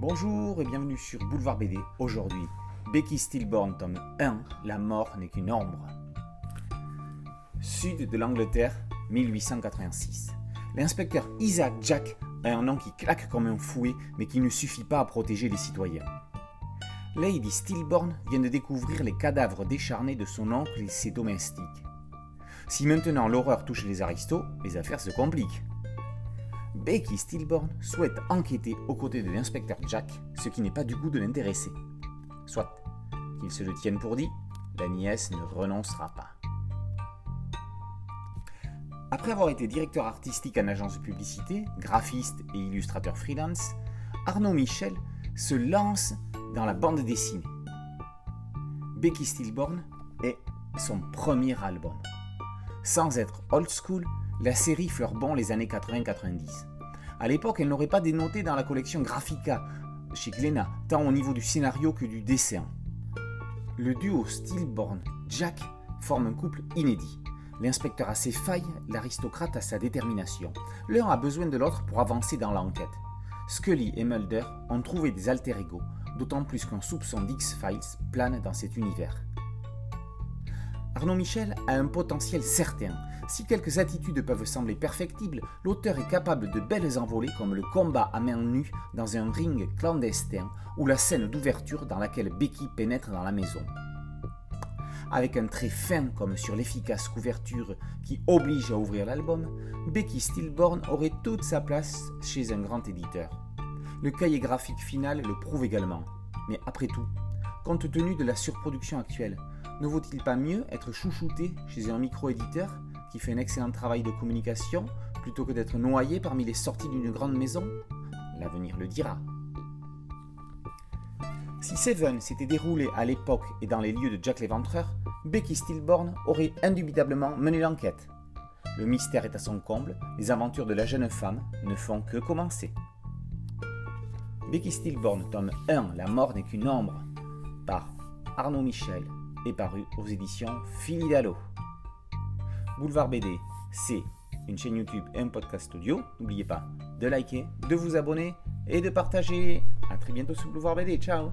Bonjour et bienvenue sur Boulevard BD. Aujourd'hui, Becky Stillborn, tome 1, La mort n'est qu'une ombre. Sud de l'Angleterre, 1886. L'inspecteur Isaac Jack a un nom qui claque comme un fouet, mais qui ne suffit pas à protéger les citoyens. Lady Stillborn vient de découvrir les cadavres décharnés de son oncle et ses domestiques. Si maintenant l'horreur touche les aristos, les affaires se compliquent. Becky Stillborn souhaite enquêter aux côtés de l'inspecteur Jack, ce qui n'est pas du goût de l'intéresser. Soit qu'il se le tienne pour dit, la nièce ne renoncera pas. Après avoir été directeur artistique en agence de publicité, graphiste et illustrateur freelance, Arnaud Michel se lance dans la bande dessinée. Becky Stillborn est son premier album. Sans être old school, la série fleure bon les années 80-90. À l'époque, elle n'aurait pas dénoté dans la collection Graphica chez Glénat, tant au niveau du scénario que du dessin. Le duo Stillborn-Jack forme un couple inédit. L'inspecteur a ses failles, l'aristocrate a sa détermination. L'un a besoin de l'autre pour avancer dans l'enquête. Scully et Mulder ont trouvé des alter-ego, d'autant plus qu'un soupçon d'X-Files plane dans cet univers. Arnaud Michel a un potentiel certain. Si quelques attitudes peuvent sembler perfectibles, l'auteur est capable de belles envolées comme le combat à main nue dans un ring clandestin ou la scène d'ouverture dans laquelle Becky pénètre dans la maison. Avec un trait fin comme sur l'efficace couverture qui oblige à ouvrir l'album, Becky Stillborn aurait toute sa place chez un grand éditeur. Le cahier graphique final le prouve également. Mais après tout, compte tenu de la surproduction actuelle, ne vaut-il pas mieux être chouchouté chez un micro-éditeur qui fait un excellent travail de communication plutôt que d'être noyé parmi les sorties d'une grande maison? L'avenir le dira. Si Seven s'était déroulé à l'époque et dans les lieux de Jack l'Éventreur, Becky Stillborn aurait indubitablement mené l'enquête. Le mystère est à son comble, les aventures de la jeune femme ne font que commencer. Becky Stillborn, tome 1, La mort n'est qu'une ombre, par Arnaud Michel, est paru aux éditions Philidalo. Boulevard BD, c'est une chaîne YouTube et un podcast audio. N'oubliez pas de liker, de vous abonner et de partager. A très bientôt sur Boulevard BD. Ciao